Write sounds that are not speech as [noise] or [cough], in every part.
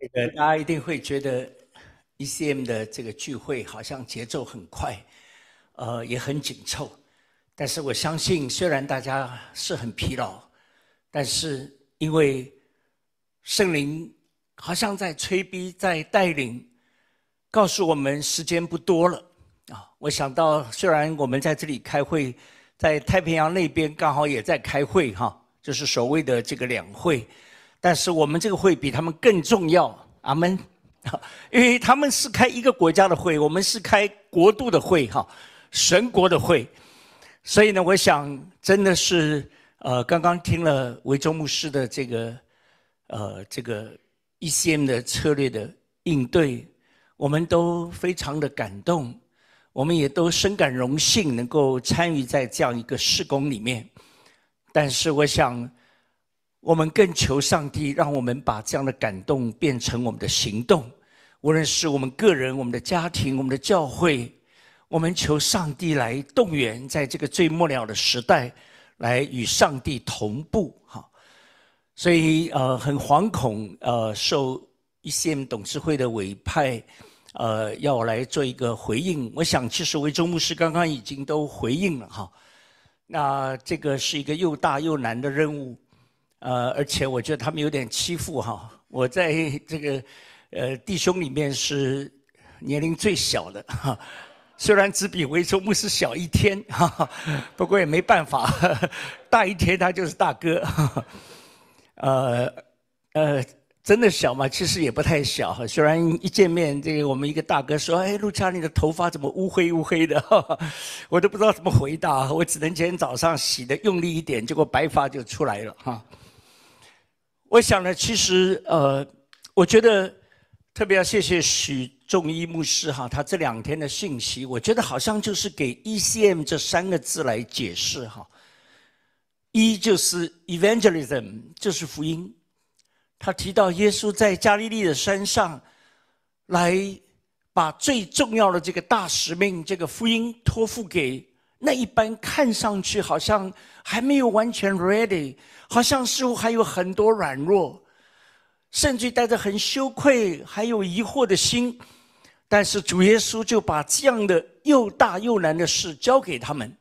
这个大家一定会觉得 ECM 的这个聚会好像节奏很快，呃，也很紧凑。但是我相信，虽然大家是很疲劳，但是因为圣灵好像在催逼、在带领，告诉我们时间不多了啊！我想到，虽然我们在这里开会，在太平洋那边刚好也在开会哈，就是所谓的这个两会。但是我们这个会比他们更重要，阿门。[laughs] 因为他们是开一个国家的会，我们是开国度的会，哈，神国的会。所以呢，我想真的是，呃，刚刚听了维州牧师的这个，呃，这个 ECM 的策略的应对，我们都非常的感动，我们也都深感荣幸，能够参与在这样一个事工里面。但是我想。我们更求上帝，让我们把这样的感动变成我们的行动。无论是我们个人、我们的家庭、我们的教会，我们求上帝来动员，在这个最末了的时代，来与上帝同步。哈，所以呃，很惶恐，呃，受一些董事会的委派，呃，要来做一个回应。我想，其实维州牧师刚刚已经都回应了哈。那这个是一个又大又难的任务。呃，而且我觉得他们有点欺负哈。我在这个呃弟兄里面是年龄最小的哈，虽然只比维州牧师小一天哈哈，不过也没办法，大一天他就是大哥。呃呃，真的小吗？其实也不太小。虽然一见面，这个我们一个大哥说：“哎，陆佳，你的头发怎么乌黑乌黑的？”我都不知道怎么回答，我只能今天早上洗的用力一点，结果白发就出来了哈。我想呢，其实呃，我觉得特别要谢谢许仲一牧师哈，他这两天的信息，我觉得好像就是给 ECM 这三个字来解释哈。一就是 evangelism，就是福音。他提到耶稣在加利利的山上，来把最重要的这个大使命，这个福音托付给。那一般看上去好像还没有完全 ready，好像似乎还有很多软弱，甚至带着很羞愧、还有疑惑的心。但是主耶稣就把这样的又大又难的事交给他们，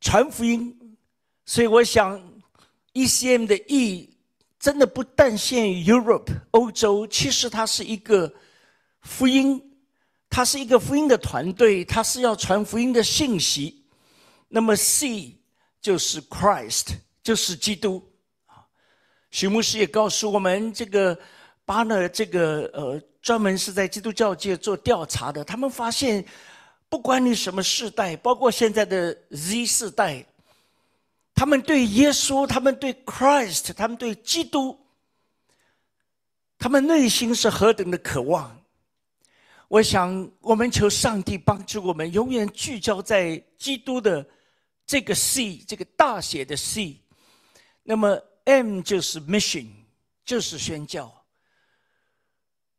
传福音。所以我想，ECM 的意义真的不但限于 Europe 欧洲，其实它是一个福音。他是一个福音的团队，他是要传福音的信息。那么 C 就是 Christ，就是基督。啊，许牧师也告诉我们，这个巴勒这个呃，专门是在基督教界做调查的。他们发现，不管你什么世代，包括现在的 Z 世代，他们对耶稣，他们对 Christ，他们对基督，他们内心是何等的渴望。我想，我们求上帝帮助我们，永远聚焦在基督的这个 C，这个大写的 C。那么 M 就是 Mission，就是宣教。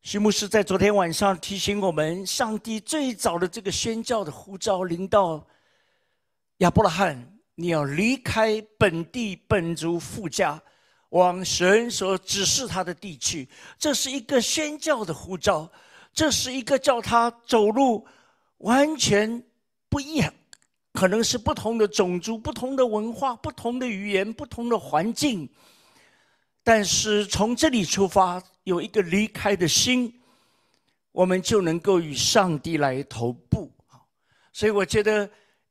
徐牧师在昨天晚上提醒我们，上帝最早的这个宣教的呼召临到亚伯拉罕，你要离开本地本族富家，往神所指示他的地区。这是一个宣教的呼召。这是一个叫他走路完全不一样，可能是不同的种族、不同的文化、不同的语言、不同的环境，但是从这里出发，有一个离开的心，我们就能够与上帝来同步。所以我觉得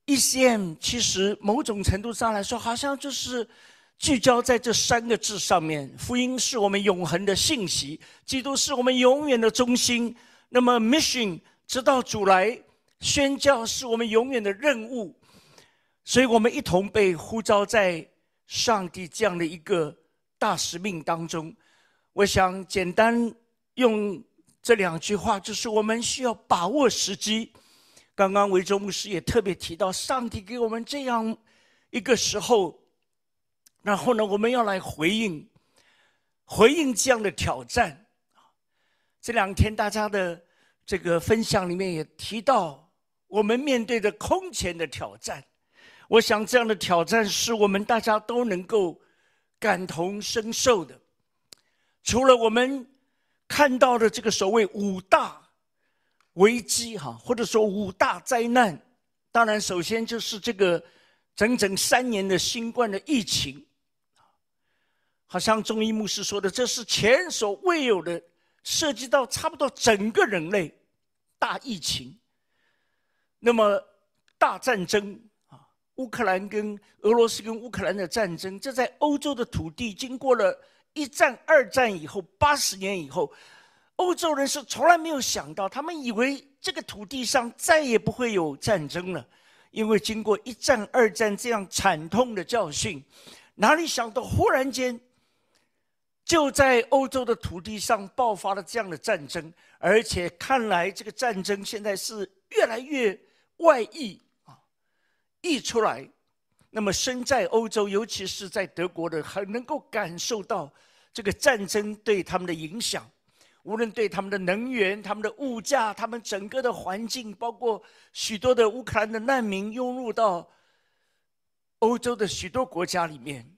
ECM 其实某种程度上来说，好像就是聚焦在这三个字上面：福音是我们永恒的信息，基督是我们永远的中心。那么，mission 直到主来宣教是我们永远的任务，所以我们一同被呼召在上帝这样的一个大使命当中。我想简单用这两句话，就是我们需要把握时机。刚刚维州牧师也特别提到，上帝给我们这样一个时候，然后呢，我们要来回应，回应这样的挑战。这两天大家的这个分享里面也提到，我们面对的空前的挑战。我想这样的挑战是我们大家都能够感同身受的。除了我们看到的这个所谓五大危机哈，或者说五大灾难，当然首先就是这个整整三年的新冠的疫情，好像中医牧师说的，这是前所未有的，涉及到差不多整个人类大疫情。那么大战争啊，乌克兰跟俄罗斯跟乌克兰的战争，这在欧洲的土地经过了。一战、二战以后，八十年以后，欧洲人是从来没有想到，他们以为这个土地上再也不会有战争了，因为经过一战、二战这样惨痛的教训，哪里想到忽然间，就在欧洲的土地上爆发了这样的战争，而且看来这个战争现在是越来越外溢啊，溢出来。那么身在欧洲，尤其是在德国的，很能够感受到这个战争对他们的影响，无论对他们的能源、他们的物价、他们整个的环境，包括许多的乌克兰的难民涌入到欧洲的许多国家里面。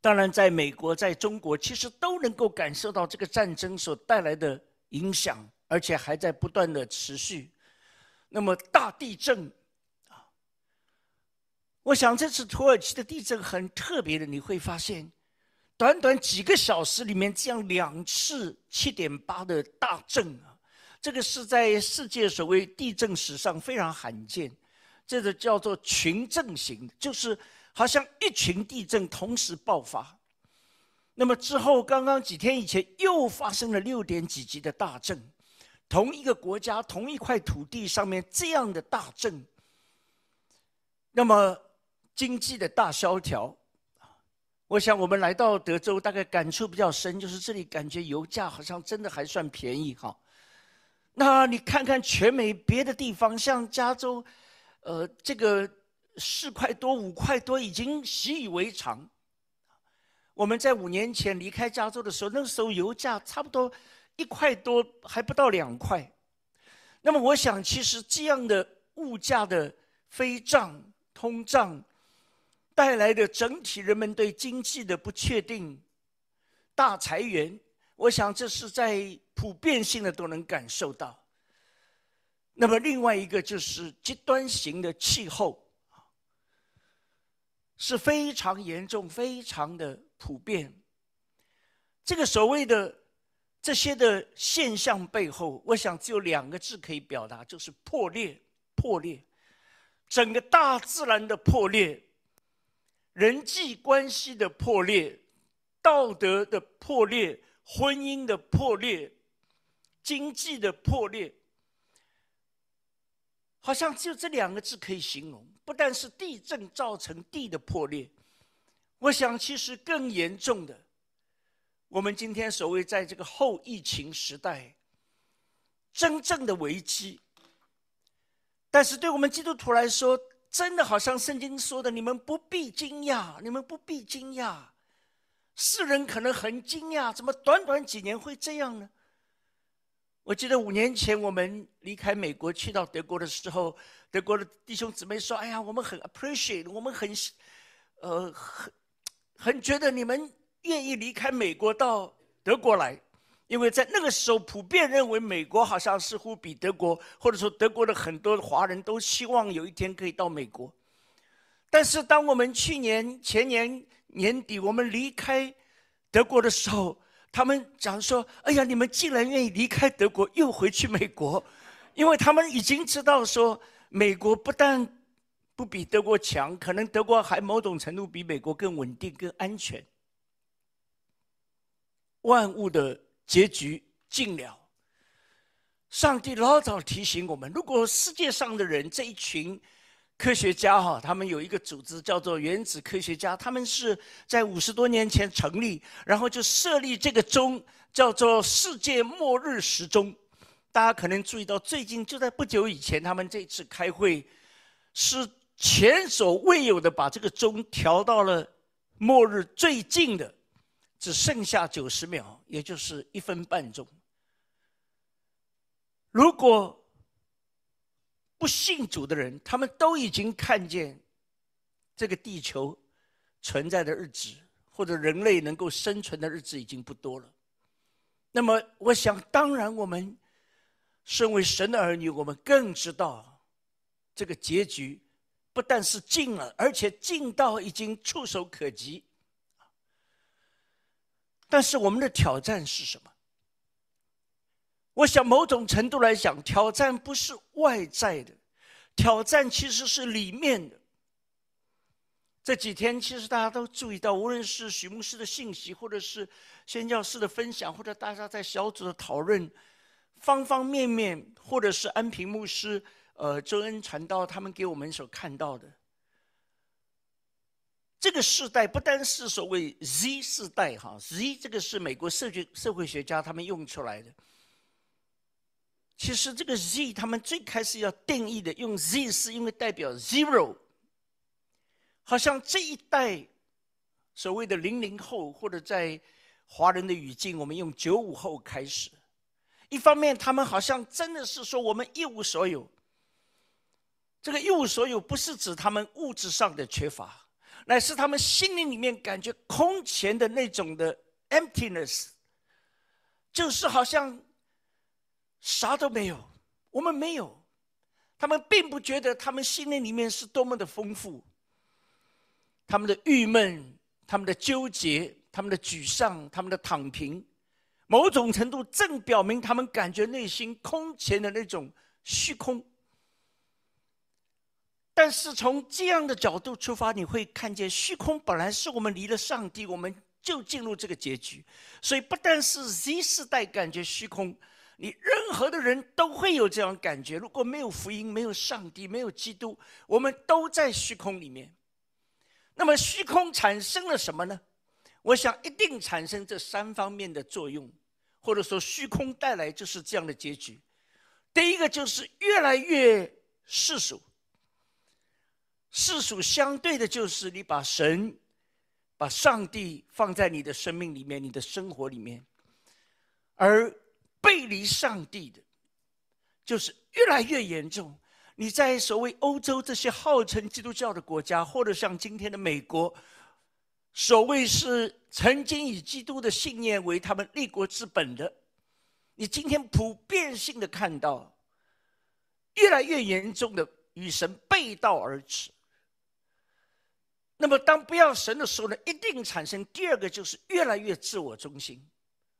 当然，在美国、在中国，其实都能够感受到这个战争所带来的影响，而且还在不断的持续。那么大地震。啊我想这次土耳其的地震很特别的，你会发现，短短几个小时里面这样两次七点八的大震啊，这个是在世界所谓地震史上非常罕见，这个叫做群震型，就是好像一群地震同时爆发。那么之后，刚刚几天以前又发生了六点几级的大震，同一个国家、同一块土地上面这样的大震，那么。经济的大萧条，我想我们来到德州，大概感触比较深，就是这里感觉油价好像真的还算便宜哈。那你看看全美别的地方，像加州，呃，这个四块多、五块多已经习以为常。我们在五年前离开加州的时候，那个时候油价差不多一块多，还不到两块。那么我想，其实这样的物价的飞涨、通胀。带来的整体人们对经济的不确定、大裁员，我想这是在普遍性的都能感受到。那么另外一个就是极端型的气候，是非常严重、非常的普遍。这个所谓的这些的现象背后，我想只有两个字可以表达，就是破裂、破裂，整个大自然的破裂。人际关系的破裂，道德的破裂，婚姻的破裂，经济的破裂，好像只有这两个字可以形容。不但是地震造成地的破裂，我想其实更严重的，我们今天所谓在这个后疫情时代，真正的危机。但是对我们基督徒来说，真的好像圣经说的，你们不必惊讶，你们不必惊讶。世人可能很惊讶，怎么短短几年会这样呢？我记得五年前我们离开美国去到德国的时候，德国的弟兄姊妹说：“哎呀，我们很 appreciate，我们很，呃，很很觉得你们愿意离开美国到德国来。”因为在那个时候，普遍认为美国好像似乎比德国，或者说德国的很多华人都希望有一天可以到美国。但是，当我们去年前年年底我们离开德国的时候，他们讲说：“哎呀，你们既然愿意离开德国，又回去美国，因为他们已经知道说，美国不但不比德国强，可能德国还某种程度比美国更稳定、更安全。万物的。”结局尽了。上帝老早提醒我们：如果世界上的人这一群科学家哈，他们有一个组织叫做原子科学家，他们是在五十多年前成立，然后就设立这个钟，叫做世界末日时钟。大家可能注意到，最近就在不久以前，他们这次开会是前所未有的把这个钟调到了末日最近的。只剩下九十秒，也就是一分半钟。如果不信主的人，他们都已经看见这个地球存在的日子，或者人类能够生存的日子已经不多了。那么，我想，当然，我们身为神的儿女，我们更知道这个结局不但是近了，而且近到已经触手可及。但是，我们的挑战是什么？我想，某种程度来讲，挑战不是外在的，挑战其实是里面的。这几天，其实大家都注意到，无论是许牧师的信息，或者是宣教师的分享，或者大家在小组的讨论，方方面面，或者是安平牧师、呃周恩传道他们给我们所看到的，这个时代不单是所谓 Z 世代，哈，Z 这个是美国社会社会学家他们用出来的。其实这个 Z，他们最开始要定义的用 Z，是因为代表 zero，好像这一代所谓的零零后，或者在华人的语境，我们用九五后开始。一方面，他们好像真的是说我们一无所有。这个一无所有，不是指他们物质上的缺乏，乃是他们心灵里面感觉空前的那种的 emptiness，就是好像。啥都没有，我们没有，他们并不觉得他们心灵里面是多么的丰富。他们的郁闷、他们的纠结、他们的沮丧、他们的躺平，某种程度正表明他们感觉内心空前的那种虚空。但是从这样的角度出发，你会看见虚空本来是我们离了上帝，我们就进入这个结局。所以不但是 Z 世代感觉虚空。你任何的人都会有这样感觉。如果没有福音，没有上帝，没有基督，我们都在虚空里面。那么虚空产生了什么呢？我想一定产生这三方面的作用，或者说虚空带来就是这样的结局。第一个就是越来越世俗，世俗相对的就是你把神、把上帝放在你的生命里面、你的生活里面，而。背离上帝的，就是越来越严重。你在所谓欧洲这些号称基督教的国家，或者像今天的美国，所谓是曾经以基督的信念为他们立国之本的，你今天普遍性的看到，越来越严重的与神背道而驰。那么，当不要神的时候呢，一定产生第二个，就是越来越自我中心。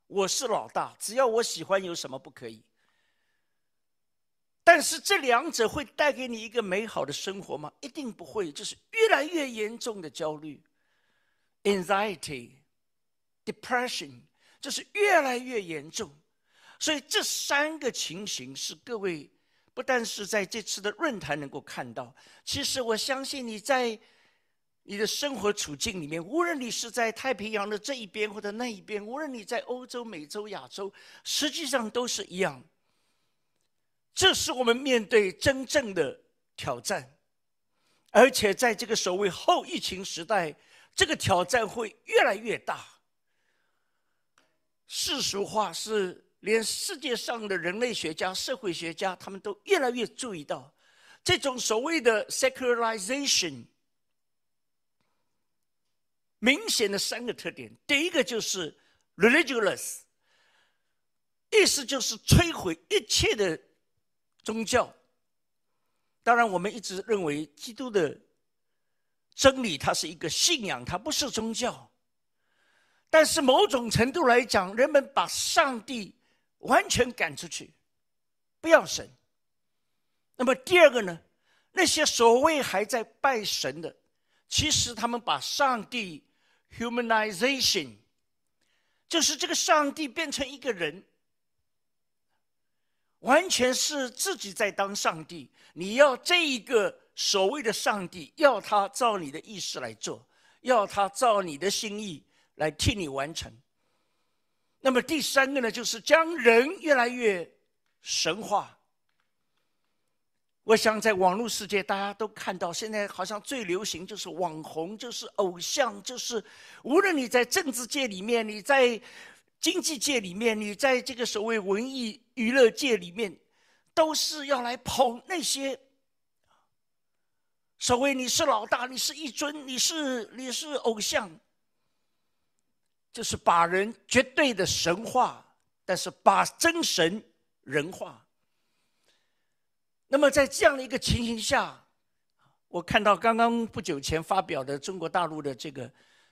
我是老大，只要我喜欢，有什么不可以？但是这两者会带给你一个美好的生活吗？一定不会，就是越来越严重的焦虑，anxiety、depression，就是越来越严重。所以这三个情形是各位不但是在这次的论坛能够看到，其实我相信你在。你的生活处境里面，无论你是在太平洋的这一边或者那一边，无论你在欧洲、美洲、亚洲，实际上都是一样。这是我们面对真正的挑战，而且在这个所谓后疫情时代，这个挑战会越来越大。世俗化是连世界上的人类学家、社会学家，他们都越来越注意到这种所谓的 secularization。明显的三个特点，第一个就是 religious，意思就是摧毁一切的宗教。当然，我们一直认为基督的真理它是一个信仰，它不是宗教。但是某种程度来讲，人们把上帝完全赶出去，不要神。那么第二个呢？那些所谓还在拜神的，其实他们把上帝。Humanization，就是这个上帝变成一个人，完全是自己在当上帝。你要这一个所谓的上帝，要他照你的意思来做，要他照你的心意来替你完成。那么第三个呢，就是将人越来越神化。我想，在网络世界，大家都看到，现在好像最流行就是网红，就是偶像，就是无论你在政治界里面，你在经济界里面，你在这个所谓文艺娱乐界里面，都是要来捧那些所谓你是老大，你是一尊，你是你是偶像，就是把人绝对的神化，但是把真神人化。那么在这样的一个情形下，我看到刚刚不久前发表的中国大陆的这个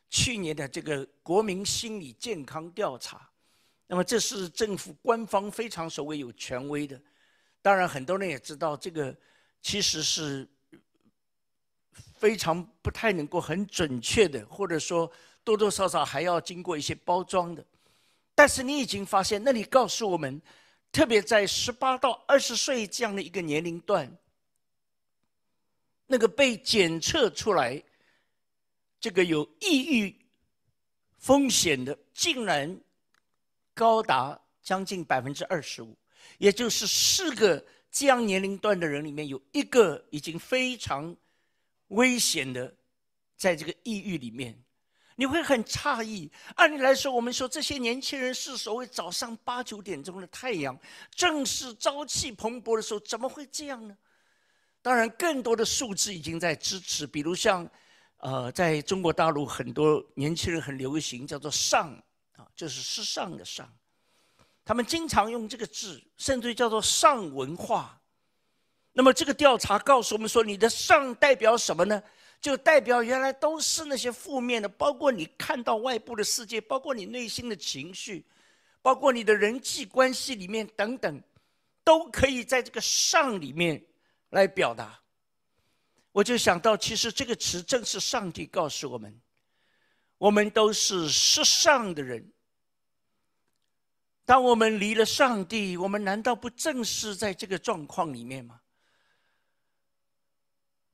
去年的这个国民心理健康调查，那么这是政府官方非常所谓有权威的，当然很多人也知道这个其实是非常不太能够很准确的，或者说多多少少还要经过一些包装的，但是你已经发现，那里告诉我们，特别在十八到二十岁这样的一个年龄段。那个被检测出来，这个有抑郁风险的，竟然高达将近百分之二十五，也就是四个这样年龄段的人里面有一个已经非常危险的，在这个抑郁里面，你会很诧异。按理来说，我们说这些年轻人是所谓早上八九点钟的太阳，正是朝气蓬勃的时候，怎么会这样呢？当然，更多的数字已经在支持，比如像，呃，在中国大陆很多年轻人很流行叫做“上”，啊，就是时尚的“上”，他们经常用这个字，甚至叫做“上文化”。那么这个调查告诉我们说，你的“上”代表什么呢？就代表原来都是那些负面的，包括你看到外部的世界，包括你内心的情绪，包括你的人际关系里面等等，都可以在这个“上”里面。来表达，我就想到，其实这个词正是上帝告诉我们：我们都是世上的人。当我们离了上帝，我们难道不正是在这个状况里面吗？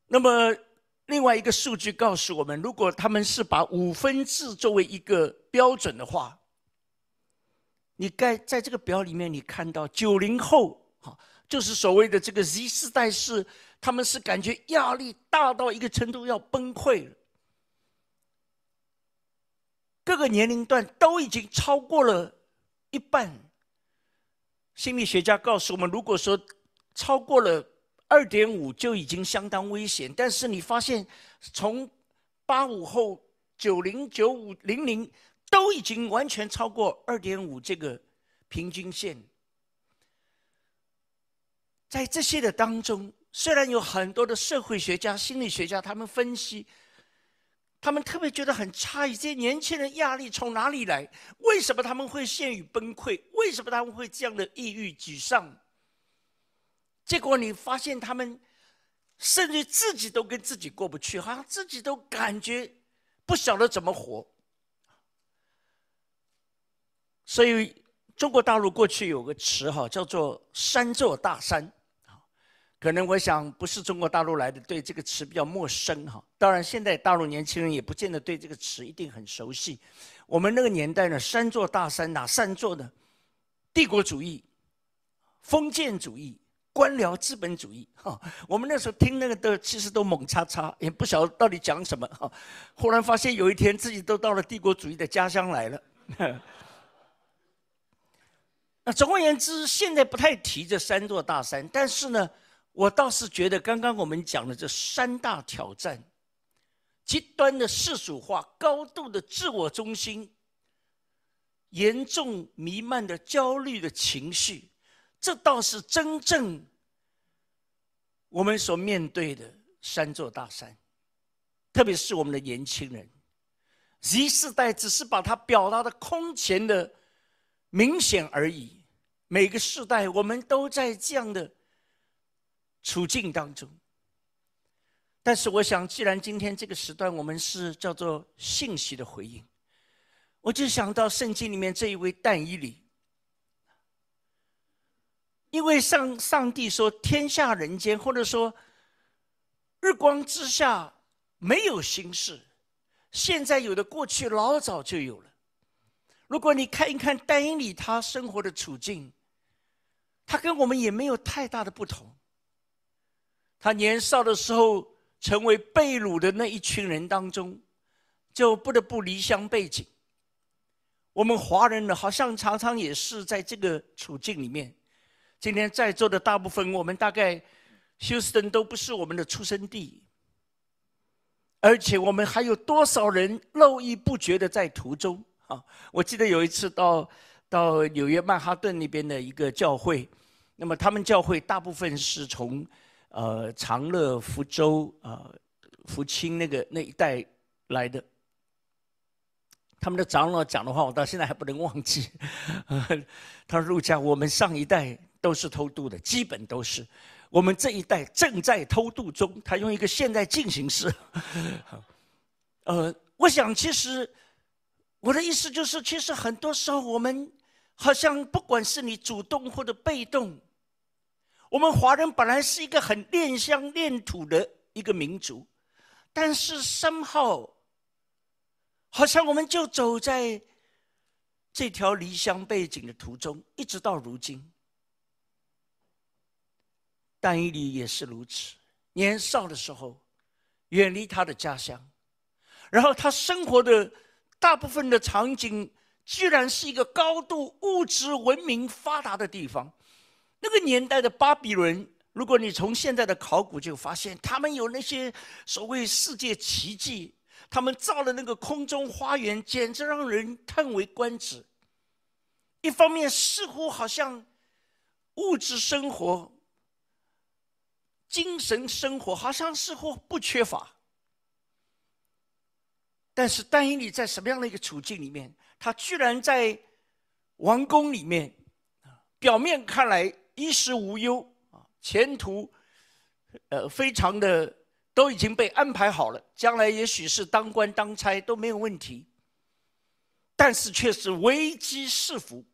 那么，另外一个数据告诉我们，如果他们是把五分制作为一个标准的话，你该在这个表里面，你看到九零后，哈。就是所谓的这个 Z 世代是，他们是感觉压力大到一个程度要崩溃了。各个年龄段都已经超过了一半。心理学家告诉我们，如果说超过了二点五就已经相当危险。但是你发现，从八五后、九零、九五、零零都已经完全超过二点五这个平均线。在这些的当中，虽然有很多的社会学家、心理学家，他们分析，他们特别觉得很诧异：这些年轻人压力从哪里来？为什么他们会陷于崩溃？为什么他们会这样的抑郁、沮丧？结果你发现，他们甚至自己都跟自己过不去，好像自己都感觉不晓得怎么活。所以，中国大陆过去有个词哈，叫做“三座大山”。可能我想不是中国大陆来的，对这个词比较陌生哈。当然，现在大陆年轻人也不见得对这个词一定很熟悉。我们那个年代呢，三座大山哪三座呢？帝国主义、封建主义、官僚资本主义。哈，我们那时候听那个的，其实都猛叉叉，也不晓得到底讲什么。哈，忽然发现有一天自己都到了帝国主义的家乡来了。[laughs] 那总而言之，现在不太提这三座大山，但是呢。我倒是觉得，刚刚我们讲的这三大挑战：极端的世俗化、高度的自我中心、严重弥漫的焦虑的情绪，这倒是真正我们所面对的三座大山。特别是我们的年轻人，Z 世代只是把它表达的空前的明显而已。每个世代，我们都在这样的。处境当中，但是我想，既然今天这个时段我们是叫做信息的回应，我就想到圣经里面这一位但以理，因为上上帝说天下人间或者说日光之下没有心事，现在有的过去老早就有了。如果你看一看但以理他生活的处境，他跟我们也没有太大的不同。他年少的时候成为被掳的那一群人当中，就不得不离乡背井。我们华人呢，好像常常也是在这个处境里面。今天在座的大部分，我们大概休斯顿都不是我们的出生地，而且我们还有多少人络绎不绝的在途中啊！我记得有一次到到纽约曼哈顿那边的一个教会。那么他们教会大部分是从呃长乐、福州啊、福清那个那一带来的。他们的长老讲的话，我到现在还不能忘记。[laughs] 他说：“陆家，我们上一代都是偷渡的，基本都是。我们这一代正在偷渡中。”他用一个现在进行式。[laughs] 呃，我想其实我的意思就是，其实很多时候我们好像不管是你主动或者被动，我们华人本来是一个很恋乡恋土的一个民族，但是身后。好像我们就走在这条离乡背井的途中，一直到如今。但伊犁也是如此，年少的时候远离他的家乡，然后他生活的大部分的场景，居然是一个高度物质文明发达的地方。那个年代的巴比伦，如果你从现在的考古就发现，他们有那些所谓世界奇迹。他们造的那个空中花园，简直让人叹为观止。一方面，似乎好像物质生活、精神生活好像似乎不缺乏，但是但以理在什么样的一个处境里面，他居然在王宫里面，表面看来衣食无忧啊，前途呃非常的。都已经被安排好了，将来也许是当官当差都没有问题，但是却是危机四伏，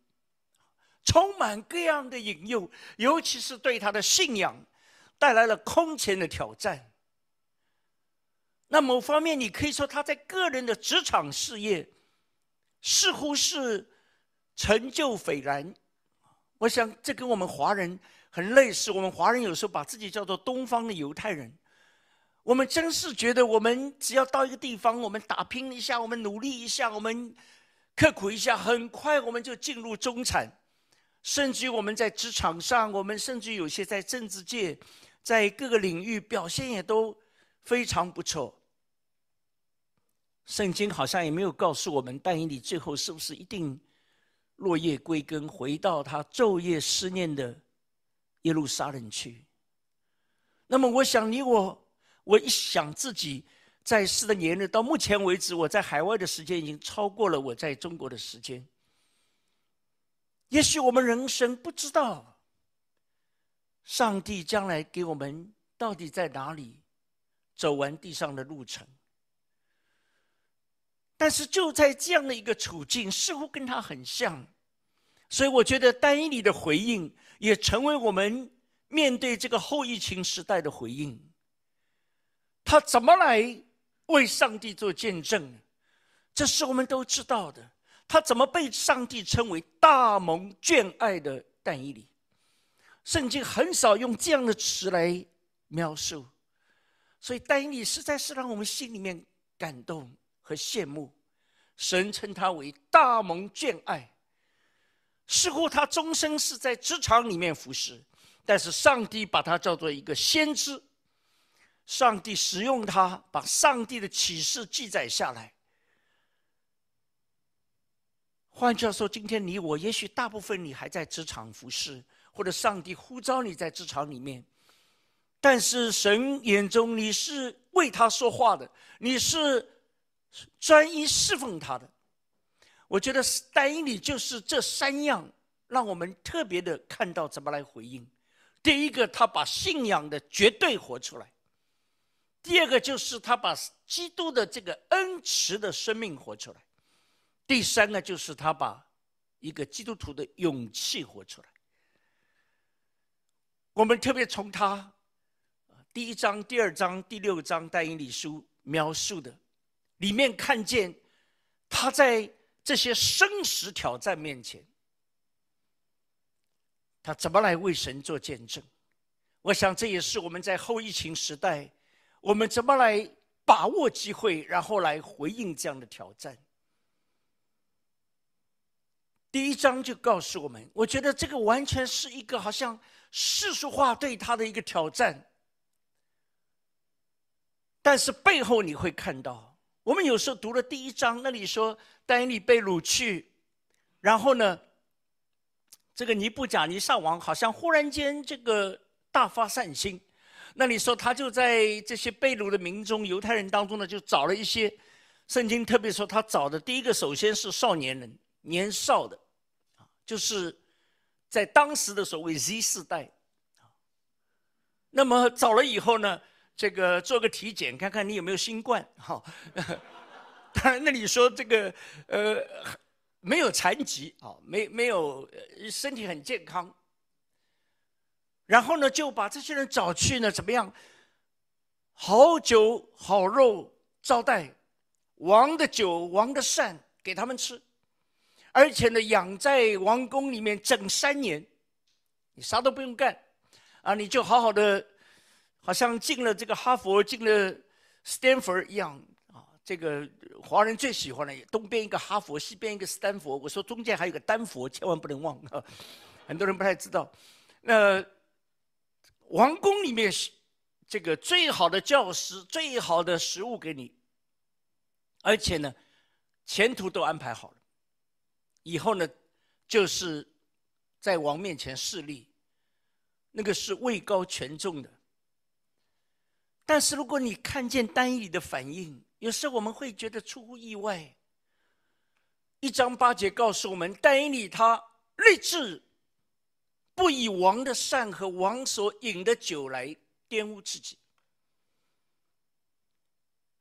充满各样的引诱，尤其是对他的信仰带来了空前的挑战。那某方面，你可以说他在个人的职场事业似乎是成就斐然。我想这跟我们华人很类似，我们华人有时候把自己叫做东方的犹太人。我们真是觉得，我们只要到一个地方，我们打拼一下，我们努力一下，我们刻苦一下，很快我们就进入中产。甚至于我们在职场上，我们甚至有些在政治界，在各个领域表现也都非常不错。圣经好像也没有告诉我们，但以理最后是不是一定落叶归根，回到他昼夜思念的耶路撒冷去？那么，我想你我。我一想自己在世的年日，到目前为止，我在海外的时间已经超过了我在中国的时间。也许我们人生不知道，上帝将来给我们到底在哪里走完地上的路程。但是就在这样的一个处境，似乎跟他很像，所以我觉得单一里的回应也成为我们面对这个后疫情时代的回应。他怎么来为上帝做见证？这是我们都知道的。他怎么被上帝称为大蒙眷爱的但以理？圣经很少用这样的词来描述，所以丹尼实在是让我们心里面感动和羡慕。神称他为大蒙眷爱，似乎他终生是在职场里面服侍，但是上帝把他叫做一个先知。上帝使用他，把上帝的启示记载下来。换句话说，今天你我，也许大部分你还在职场服侍，或者上帝呼召你在职场里面，但是神眼中你是为他说话的，你是专一侍奉他的。我觉得单一里就是这三样，让我们特别的看到怎么来回应。第一个，他把信仰的绝对活出来。第二个就是他把基督的这个恩慈的生命活出来，第三个就是他把一个基督徒的勇气活出来。我们特别从他第一章、第二章、第六章带引礼书描述的里面看见，他在这些生死挑战面前，他怎么来为神做见证？我想这也是我们在后疫情时代。我们怎么来把握机会，然后来回应这样的挑战？第一章就告诉我们，我觉得这个完全是一个好像世俗化对他的一个挑战。但是背后你会看到，我们有时候读了第一章，那里说丹尼被掳去，然后呢，这个尼布甲尼撒王好像忽然间这个大发善心，那里说他就在这些被掳的民众、犹太人当中呢，就找了一些。圣经特别说，他找的第一个首先是少年人，年少的，就是在当时的所谓 Z 世代，那么找了以后呢，这个做个体检，看看你有没有新冠，哈。[laughs] 当然，那你说这个呃没有残疾啊，没没有身体很健康，然后呢就把这些人找去呢，怎么样？好酒好肉招待。王的酒，王的膳给他们吃，而且呢，养在王宫里面整三年，你啥都不用干，啊，你就好好的，好像进了这个哈佛，进了斯坦福一样啊。这个华人最喜欢的，东边一个哈佛，西边一个斯坦福。我说中间还有个丹佛，千万不能忘啊。很多人不太知道，那王宫里面这个最好的教师，最好的食物给你。而且呢，前途都安排好了。以后呢，就是在王面前势力，那个是位高权重的。但是如果你看见单一的反应，有时候我们会觉得出乎意外。一章八节告诉我们，单以理他立志，不以王的善和王所饮的酒来玷污自己。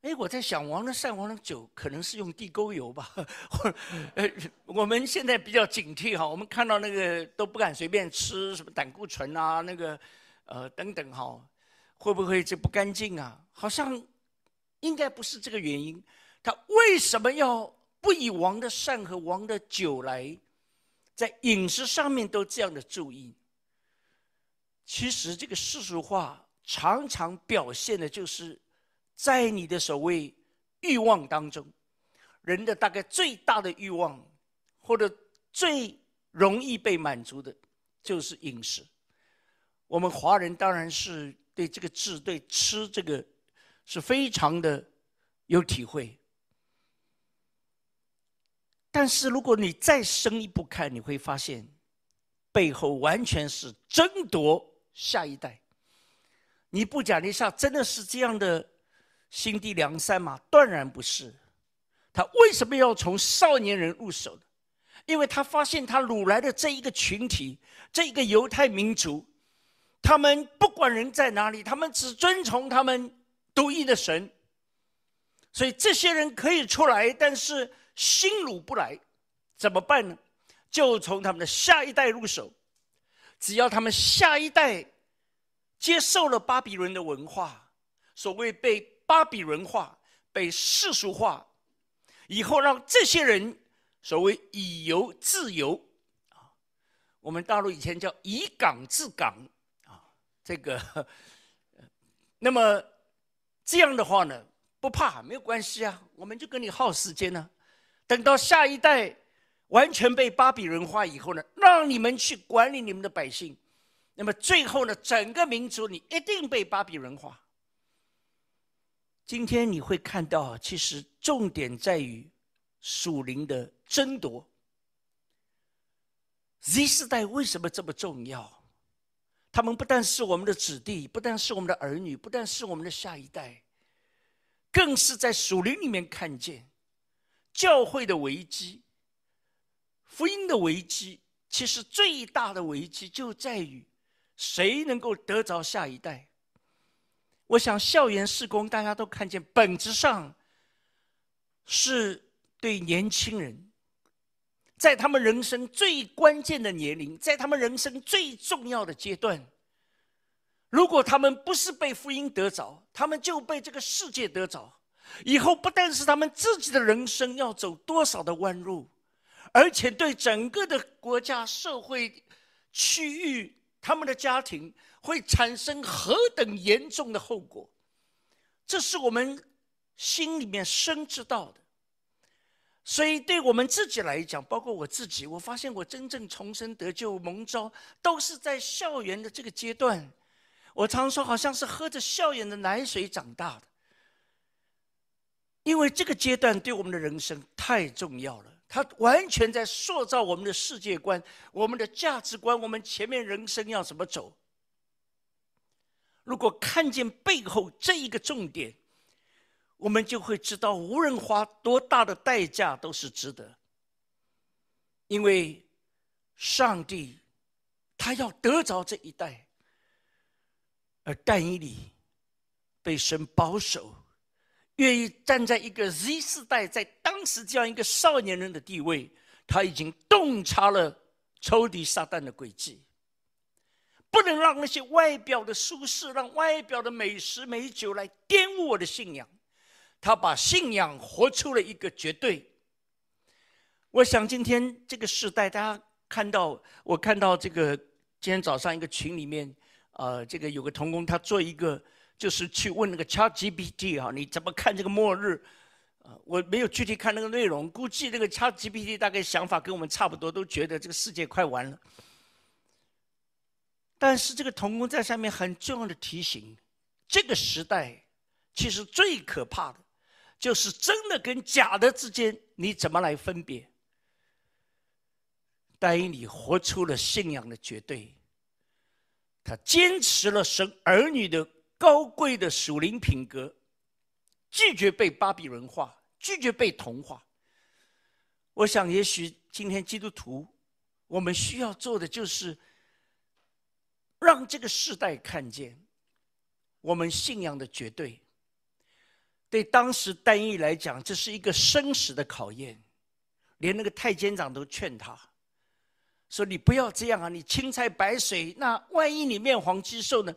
哎，我在想，王的善、王的酒，可能是用地沟油吧？[laughs] 或呃，我们现在比较警惕哈，我们看到那个都不敢随便吃什么胆固醇啊，那个呃等等哈，会不会这不干净啊？好像应该不是这个原因。他为什么要不以王的善和王的酒来，在饮食上面都这样的注意？其实这个世俗化常常表现的就是。在你的所谓欲望当中，人的大概最大的欲望，或者最容易被满足的，就是饮食。我们华人当然是对这个字、对吃这个是非常的有体会。但是如果你再深一步看，你会发现背后完全是争夺下一代。你不讲一下，真的是这样的。心地良善吗？断然不是。他为什么要从少年人入手呢？因为他发现他掳来的这一个群体，这一个犹太民族，他们不管人在哪里，他们只遵从他们独一的神。所以这些人可以出来，但是心掳不来，怎么办呢？就从他们的下一代入手。只要他们下一代接受了巴比伦的文化，所谓被。巴比伦化被世俗化，以后让这些人所谓以游自由啊，我们大陆以前叫以港治港啊，这个，[laughs] 那么这样的话呢，不怕没有关系啊，我们就跟你耗时间呢，等到下一代完全被巴比伦化以后呢，让你们去管理你们的百姓，那么最后呢，整个民族你一定被巴比伦化。今天你会看到，其实重点在于属灵的争夺。Z 世代为什么这么重要？他们不但是我们的子弟，不但是我们的儿女，不但是我们的下一代，更是在属灵里面看见教会的危机、福音的危机。其实最大的危机就在于谁能够得着下一代。我想，校园施工大家都看见，本质上是对年轻人，在他们人生最关键的年龄，在他们人生最重要的阶段，如果他们不是被福音得着，他们就被这个世界得着。以后不但是他们自己的人生要走多少的弯路，而且对整个的国家、社会、区域，他们的家庭。会产生何等严重的后果？这是我们心里面深知道的。所以，对我们自己来讲，包括我自己，我发现我真正重生得救蒙召，都是在校园的这个阶段。我常说，好像是喝着校园的奶水长大的，因为这个阶段对我们的人生太重要了。它完全在塑造我们的世界观、我们的价值观，我们前面人生要怎么走。如果看见背后这一个重点，我们就会知道，无论花多大的代价都是值得。因为上帝他要得着这一代，而但以理被神保守。愿意站在一个 Z 世代，在当时这样一个少年人的地位，他已经洞察了仇敌撒旦的轨迹。不能让那些外表的舒适、让外表的美食美酒来玷污我的信仰。他把信仰活出了一个绝对。我想今天这个时代，大家看到，我看到这个今天早上一个群里面，呃，这个有个童工，他做一个。就是去问那个 ChatGPT 哈，你怎么看这个末日？啊，我没有具体看那个内容，估计那个 ChatGPT 大概想法跟我们差不多，都觉得这个世界快完了。但是这个童工在上面很重要的提醒：这个时代其实最可怕的，就是真的跟假的之间，你怎么来分别？但因你活出了信仰的绝对，他坚持了神儿女的。高贵的属灵品格，拒绝被巴比伦化，拒绝被同化。我想，也许今天基督徒，我们需要做的就是让这个世代看见我们信仰的绝对。对当时单义来讲，这是一个生死的考验，连那个太监长都劝他说：“你不要这样啊！你青菜白水，那万一你面黄肌瘦呢？”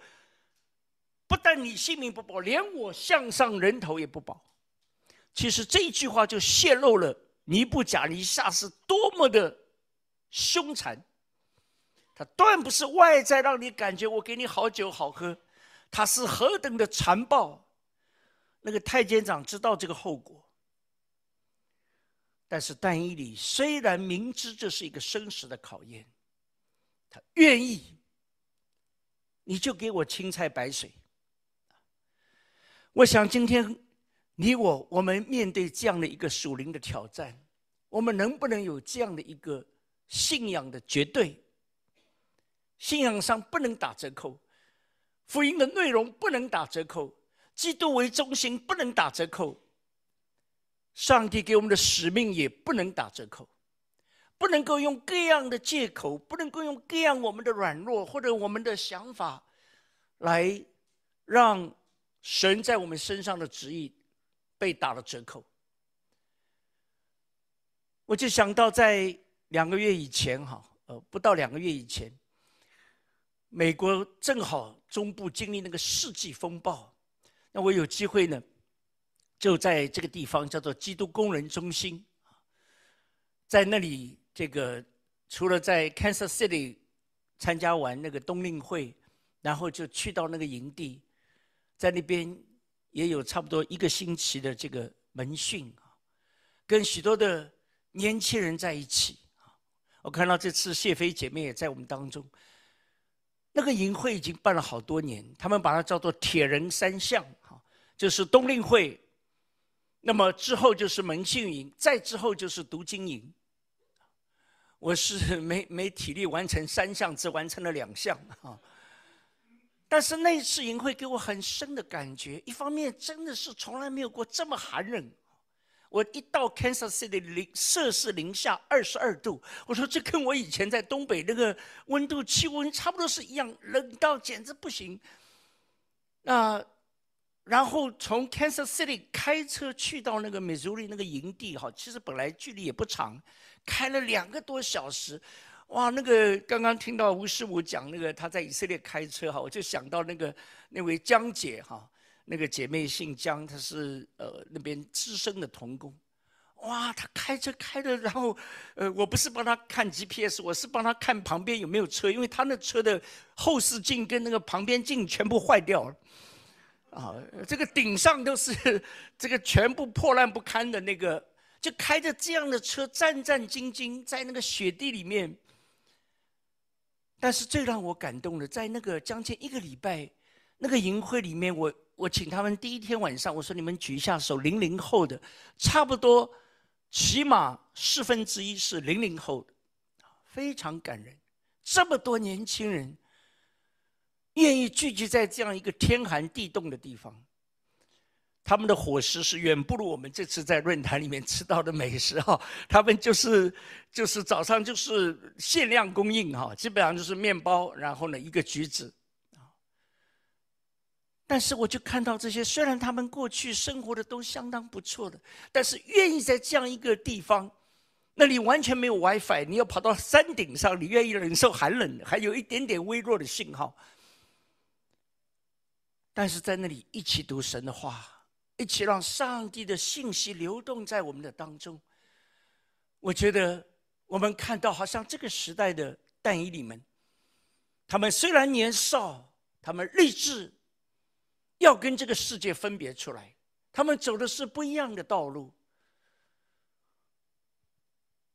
不但你性命不保，连我项上人头也不保。其实这句话就泄露了尼布甲尼撒是多么的凶残。他断不是外在让你感觉我给你好酒好喝，他是何等的残暴。那个太监长知道这个后果，但是但以理虽然明知这是一个生死的考验，他愿意，你就给我青菜白水。我想今天你我我们面对这样的一个属灵的挑战，我们能不能有这样的一个信仰的绝对？信仰上不能打折扣，福音的内容不能打折扣，基督为中心不能打折扣，上帝给我们的使命也不能打折扣，不能够用各样的借口，不能够用各样我们的软弱或者我们的想法来让。神在我们身上的旨意被打了折扣，我就想到在两个月以前，哈，呃，不到两个月以前，美国正好中部经历那个世纪风暴，那我有机会呢，就在这个地方叫做基督工人中心，在那里，这个除了在 Kansas City 参加完那个冬令会，然后就去到那个营地。在那边也有差不多一个星期的这个门训啊，跟许多的年轻人在一起啊。我看到这次谢飞姐妹也在我们当中。那个营会已经办了好多年，他们把它叫做“铁人三项”哈，就是冬令会，那么之后就是门训营，再之后就是读经营。我是没没体力完成三项，只完成了两项啊。但是那一次营会给我很深的感觉，一方面真的是从来没有过这么寒冷。我一到 Kansas City 零摄氏零下二十二度，我说这跟我以前在东北那个温度气温差不多是一样，冷到简直不行。那然后从 Kansas City 开车去到那个 Missouri 那个营地，哈，其实本来距离也不长，开了两个多小时。哇，那个刚刚听到吴师傅讲那个他在以色列开车哈，我就想到那个那位江姐哈，那个姐妹姓江，她是呃那边资深的童工。哇，她开车开的，然后呃我不是帮她看 GPS，我是帮她看旁边有没有车，因为她那车的后视镜跟那个旁边镜全部坏掉了，啊，这个顶上都是 [laughs] 这个全部破烂不堪的那个，就开着这样的车战战兢兢在那个雪地里面。但是最让我感动的，在那个将近一个礼拜那个营会里面，我我请他们第一天晚上，我说你们举一下手，零零后的，差不多起码四分之一是零零后的，非常感人。这么多年轻人愿意聚集在这样一个天寒地冻的地方，他们的伙食是远不如我们这次在论坛里面吃到的美食哈。[laughs] 他们就是就是早上就是限量供应哈，基本上就是面包，然后呢一个橘子。但是我就看到这些，虽然他们过去生活的都相当不错的，但是愿意在这样一个地方，那里完全没有 WiFi，你要跑到山顶上，你愿意忍受寒冷，还有一点点微弱的信号。但是在那里一起读神的话，一起让上帝的信息流动在我们的当中。我觉得我们看到，好像这个时代的但以里们，他们虽然年少，他们立志。要跟这个世界分别出来，他们走的是不一样的道路。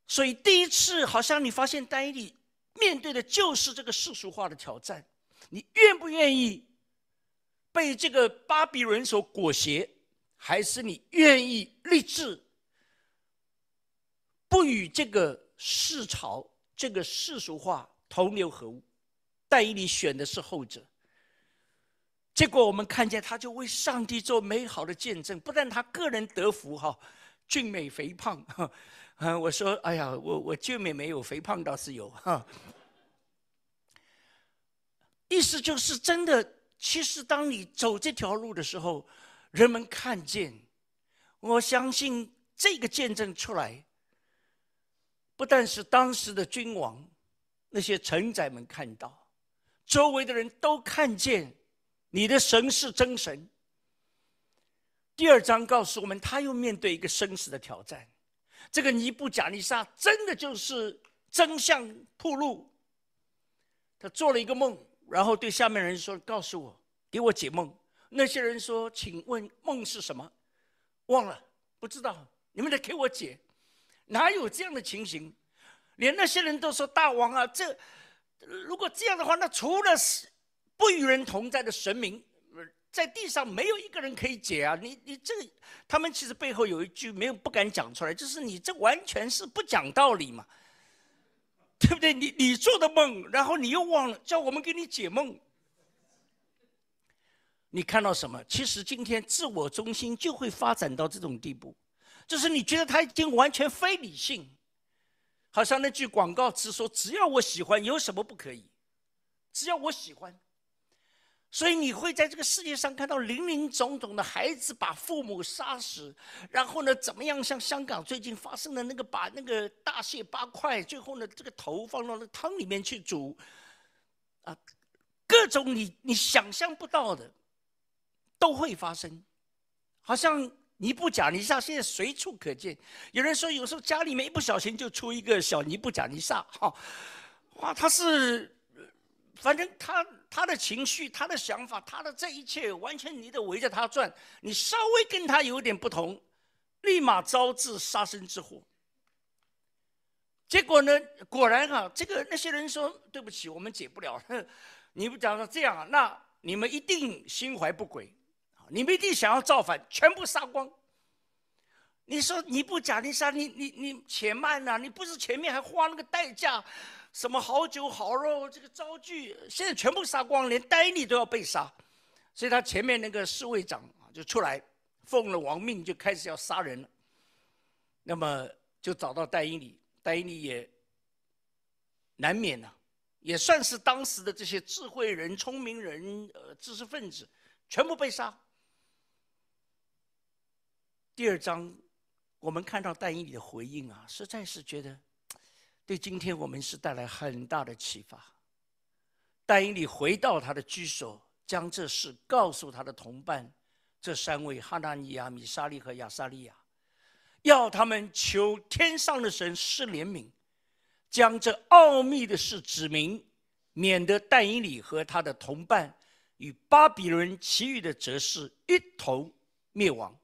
所以第一次，好像你发现丹尼面对的就是这个世俗化的挑战。你愿不愿意被这个巴比伦所裹挟，还是你愿意立志不与这个世潮、这个世俗化同流合污？但以理选的是后者。结果我们看见，他就为上帝做美好的见证。不但他个人得福，哈，俊美肥胖，啊，我说，哎呀，我我俊美没有，肥胖倒是有，哈。意思就是真的，其实当你走这条路的时候，人们看见，我相信这个见证出来，不但是当时的君王，那些臣宰们看到，周围的人都看见。你的神是真神。第二章告诉我们，他又面对一个生死的挑战。这个尼布贾尼撒真的就是真相铺露。他做了一个梦，然后对下面人说：“告诉我，给我解梦。”那些人说：“请问梦是什么？”忘了，不知道。你们得给我解。哪有这样的情形？连那些人都说：“大王啊，这如果这样的话，那除了是……”不与人同在的神明，在地上没有一个人可以解啊！你你这，他们其实背后有一句没有不敢讲出来，就是你这完全是不讲道理嘛，对不对？你你做的梦，然后你又忘了叫我们给你解梦，你看到什么？其实今天自我中心就会发展到这种地步，就是你觉得他已经完全非理性，好像那句广告词说：“只要我喜欢，有什么不可以？只要我喜欢。”所以你会在这个世界上看到林林总总的孩子把父母杀死，然后呢，怎么样？像香港最近发生的那个，把那个大卸八块，最后呢，这个头放到那汤里面去煮，啊，各种你你想象不到的都会发生。好像尼布甲尼撒现在随处可见。有人说，有时候家里面一不小心就出一个小尼布甲尼撒，哈，哇，他是。反正他他的情绪、他的想法、他的这一切，完全你得围着他转。你稍微跟他有点不同，立马招致杀身之祸。结果呢，果然哈，这个那些人说：“对不起，我们解不了。[laughs] ”你不讲说这样啊？那你们一定心怀不轨，你们一定想要造反，全部杀光。你说你不假，你杀你你你且慢呐！你不是前面还花那个代价？什么好酒好肉，这个招聚现在全部杀光，连戴笠都要被杀，所以他前面那个侍卫长啊就出来奉了王命，就开始要杀人了。那么就找到戴英里，戴英里也难免呐，也算是当时的这些智慧人、聪明人、呃知识分子，全部被杀。第二章我们看到戴英里的回应啊，实在是觉得。对今天我们是带来很大的启发。但以理回到他的居所，将这事告诉他的同伴，这三位哈纳尼亚、米沙利和亚沙利亚，要他们求天上的神施怜悯，将这奥秘的事指明，免得但以理和他的同伴与巴比伦其余的哲士一同灭亡。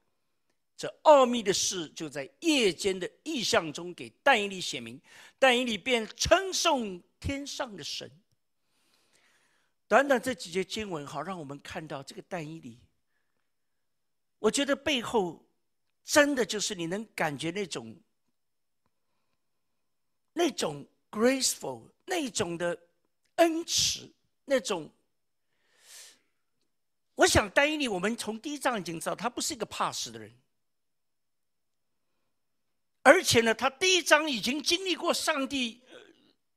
这奥秘的事就在夜间的异象中给但以理写明。但以理便称颂天上的神。短短这几节经文，好让我们看到这个但以理。我觉得背后真的就是你能感觉那种那种 graceful，那种的恩慈，那种。我想丹尼利，我们从第一章已经知道，他不是一个怕死的人，而且呢，他第一章已经经历过上帝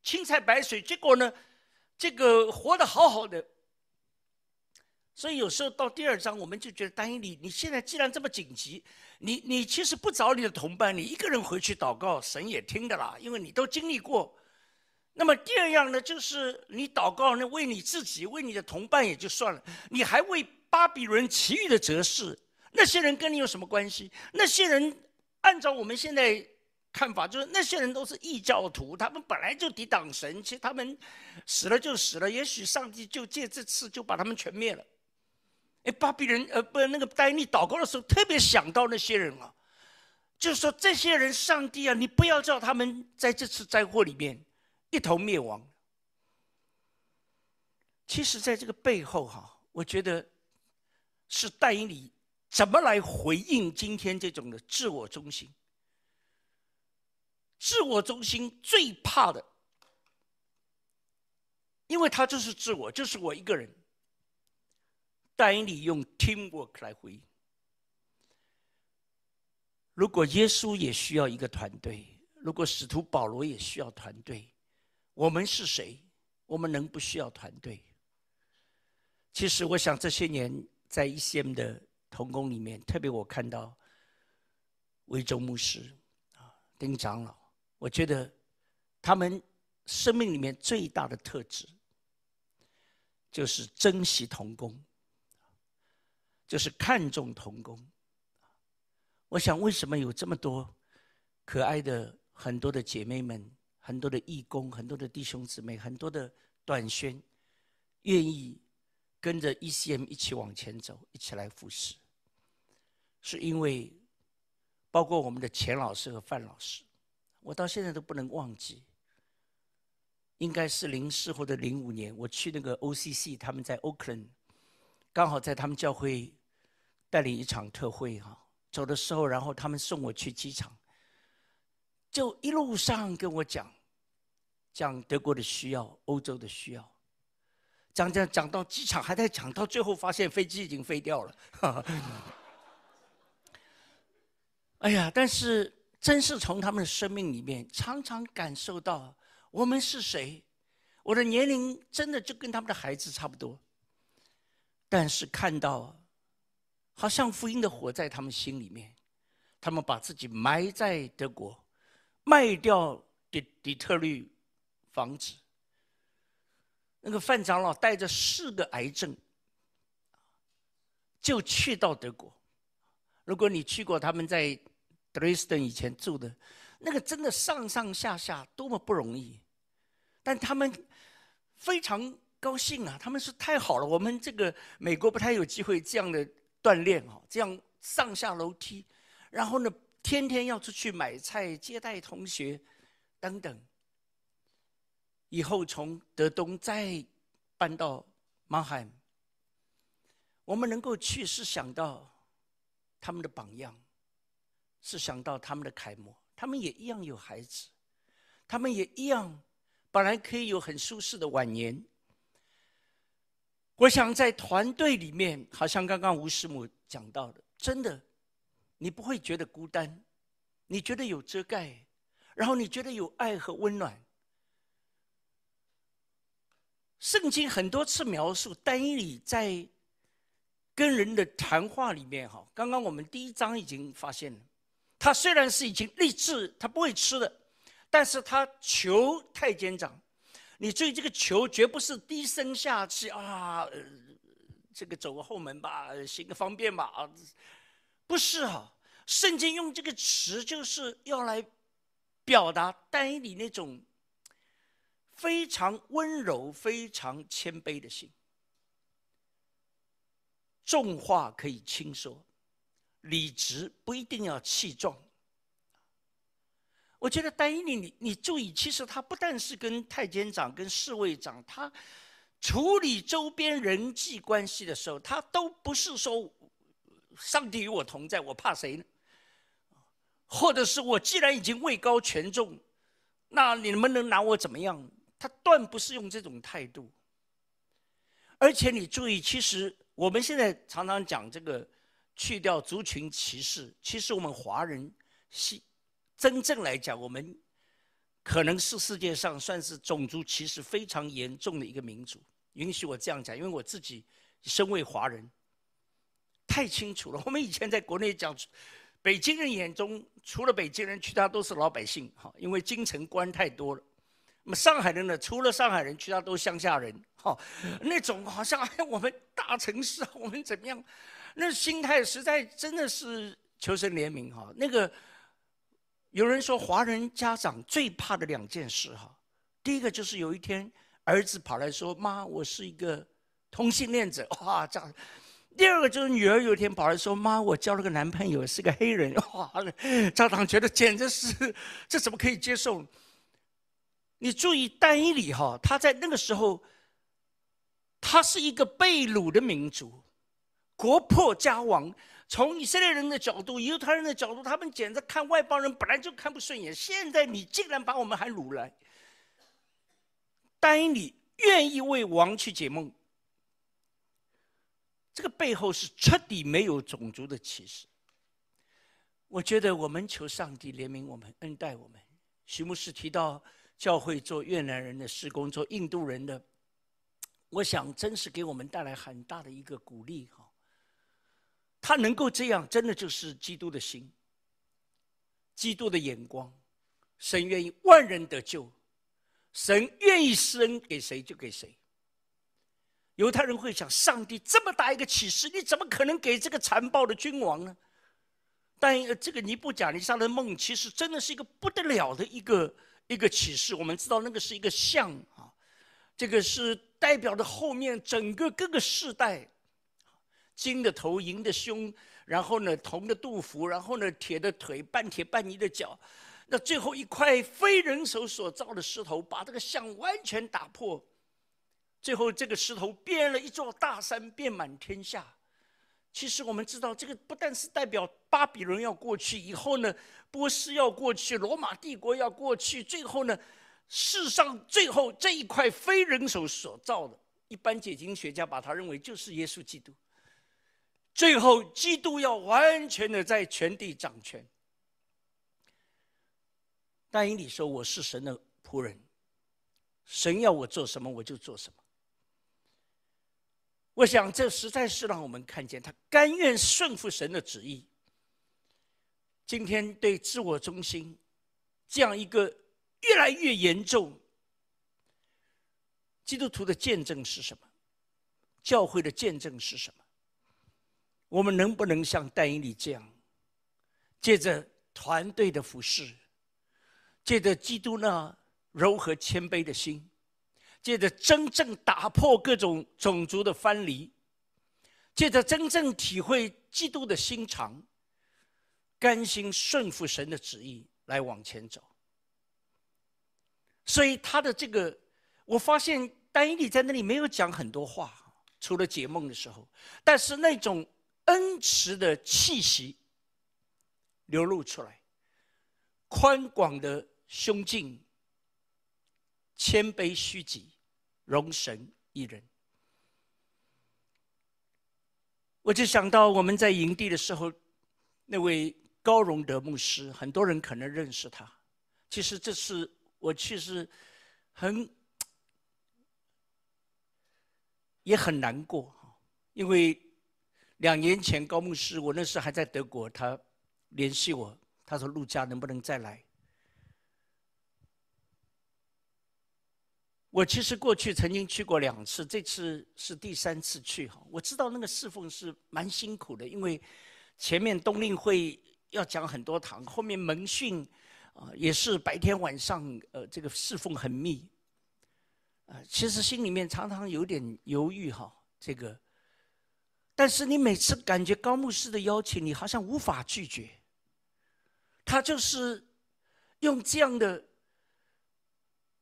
青菜白水，结果呢，这个活得好好的。所以有时候到第二章，我们就觉得丹尼你，你现在既然这么紧急，你你其实不找你的同伴，你一个人回去祷告，神也听的啦，因为你都经历过。那么第二样呢，就是你祷告，呢为你自己、为你的同伴也就算了，你还为巴比伦其余的哲士，那些人跟你有什么关系？那些人按照我们现在看法，就是那些人都是异教徒，他们本来就抵挡神，其实他们死了就死了，也许上帝就借这次就把他们全灭了。哎，巴比伦呃，不，那个丹尼祷告的时候特别想到那些人啊，就是说这些人，上帝啊，你不要叫他们在这次灾祸里面。一同灭亡。其实，在这个背后，哈，我觉得是带领你怎么来回应今天这种的自我中心。自我中心最怕的，因为他就是自我，就是我一个人。带你用 teamwork 来回应。如果耶稣也需要一个团队，如果使徒保罗也需要团队。我们是谁？我们能不需要团队？其实，我想这些年在 ECM 的童工里面，特别我看到维州牧师啊、丁长老，我觉得他们生命里面最大的特质，就是珍惜童工，就是看重童工。我想，为什么有这么多可爱的很多的姐妹们？很多的义工，很多的弟兄姊妹，很多的短宣，愿意跟着 ECM 一起往前走，一起来服侍，是因为包括我们的钱老师和范老师，我到现在都不能忘记。应该是零四或者零五年，我去那个 OCC，他们在 Oakland，刚好在他们教会带领一场特会哈，走的时候，然后他们送我去机场，就一路上跟我讲。讲德国的需要，欧洲的需要，讲讲讲到机场，还在讲到最后，发现飞机已经飞掉了。[laughs] 哎呀，但是真是从他们的生命里面，常常感受到我们是谁。我的年龄真的就跟他们的孩子差不多，但是看到，好像福音的火在他们心里面，他们把自己埋在德国，卖掉底底特律。房子，那个范长老带着四个癌症，就去到德国。如果你去过他们在德累斯顿以前住的，那个真的上上下下多么不容易，但他们非常高兴啊！他们说太好了，我们这个美国不太有机会这样的锻炼哦，这样上下楼梯，然后呢，天天要出去买菜、接待同学等等。以后从德东再搬到马海，我们能够去是想到他们的榜样，是想到他们的楷模，他们也一样有孩子，他们也一样本来可以有很舒适的晚年。我想在团队里面，好像刚刚吴师母讲到的，真的，你不会觉得孤单，你觉得有遮盖，然后你觉得有爱和温暖。圣经很多次描述丹尼里在跟人的谈话里面，哈，刚刚我们第一章已经发现了，他虽然是已经立志，他不会吃的，但是他求太监长，你注意这个求绝不是低声下气啊，这个走个后门吧，行个方便吧啊，不是哈，圣经用这个词就是要来表达丹尼那种。非常温柔、非常谦卑的心，重话可以轻说，理直不一定要气壮。我觉得丹尼你你注意，其实他不但是跟太监长、跟侍卫长，他处理周边人际关系的时候，他都不是说上帝与我同在，我怕谁呢？或者是我既然已经位高权重。那你能不能拿我怎么样？他断不是用这种态度。而且你注意，其实我们现在常常讲这个去掉族群歧视，其实我们华人是真正来讲，我们可能是世界上算是种族歧视非常严重的一个民族。允许我这样讲，因为我自己身为华人，太清楚了。我们以前在国内讲，北京人眼中除了北京人，其他都是老百姓，哈，因为京城官太多了。那么上海人呢，除了上海人，其他都乡下人。哦，那种好像，我们大城市啊，我们怎么样？那心态实在真的是求神怜悯哈。那个有人说，华人家长最怕的两件事哈，第一个就是有一天儿子跑来说：“妈，我是一个同性恋者。”哇，这样。第二个就是女儿有一天跑来说：“妈，我交了个男朋友，是个黑人。”哇，家长觉得简直是这怎么可以接受？你注意，单一里哈，他在那个时候。他是一个被掳的民族，国破家亡。从以色列人的角度、犹太人的角度，他们简直看外邦人本来就看不顺眼。现在你竟然把我们还掳来，但你愿意为王去解梦，这个背后是彻底没有种族的歧视。我觉得我们求上帝怜悯我们、恩待我们。徐牧师提到教会做越南人的施工，做印度人的。我想，真是给我们带来很大的一个鼓励哈。他能够这样，真的就是基督的心，基督的眼光。神愿意万人得救，神愿意施恩给谁就给谁。犹太人会想：上帝这么大一个启示，你怎么可能给这个残暴的君王呢？但这个尼布甲尼撒的梦，其实真的是一个不得了的一个一个启示。我们知道，那个是一个像啊，这个是。代表着后面整个各个世代，金的头，银的胸，然后呢，铜的肚腹，然后呢，铁的腿，半铁半泥的脚，那最后一块非人手所造的石头，把这个像完全打破，最后这个石头变了一座大山，遍满天下。其实我们知道，这个不但是代表巴比伦要过去，以后呢，波斯要过去，罗马帝国要过去，最后呢。世上最后这一块非人手所造的，一般解经学家把它认为就是耶稣基督。最后，基督要完全的在全地掌权。但以理说：“我是神的仆人，神要我做什么，我就做什么。”我想，这实在是让我们看见他甘愿顺服神的旨意。今天对自我中心这样一个。越来越严重。基督徒的见证是什么？教会的见证是什么？我们能不能像戴英里这样，借着团队的服饰，借着基督那柔和谦卑的心，借着真正打破各种种族的藩篱，借着真正体会基督的心肠，甘心顺服神的旨意来往前走？所以他的这个，我发现丹尼里在那里没有讲很多话，除了解梦的时候，但是那种恩慈的气息流露出来，宽广的胸襟，谦卑虚己，容神一人。我就想到我们在营地的时候，那位高荣德牧师，很多人可能认识他，其实这是。我其实很也很难过因为两年前高牧师，我那时还在德国，他联系我，他说陆家能不能再来？我其实过去曾经去过两次，这次是第三次去哈。我知道那个侍奉是蛮辛苦的，因为前面冬令会要讲很多堂，后面门训。啊，也是白天晚上，呃，这个侍奉很密，啊，其实心里面常常有点犹豫哈，这个，但是你每次感觉高牧师的邀请，你好像无法拒绝，他就是用这样的，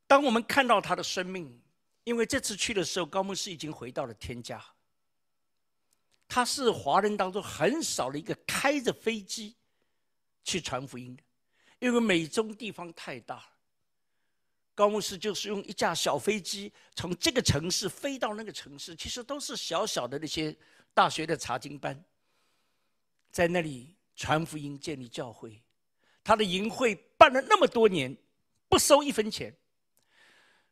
当我们看到他的生命，因为这次去的时候，高牧师已经回到了天家，他是华人当中很少的一个开着飞机去传福音的。因为美中地方太大，高牧师就是用一架小飞机从这个城市飞到那个城市，其实都是小小的那些大学的查经班，在那里传福音、建立教会。他的营会办了那么多年，不收一分钱。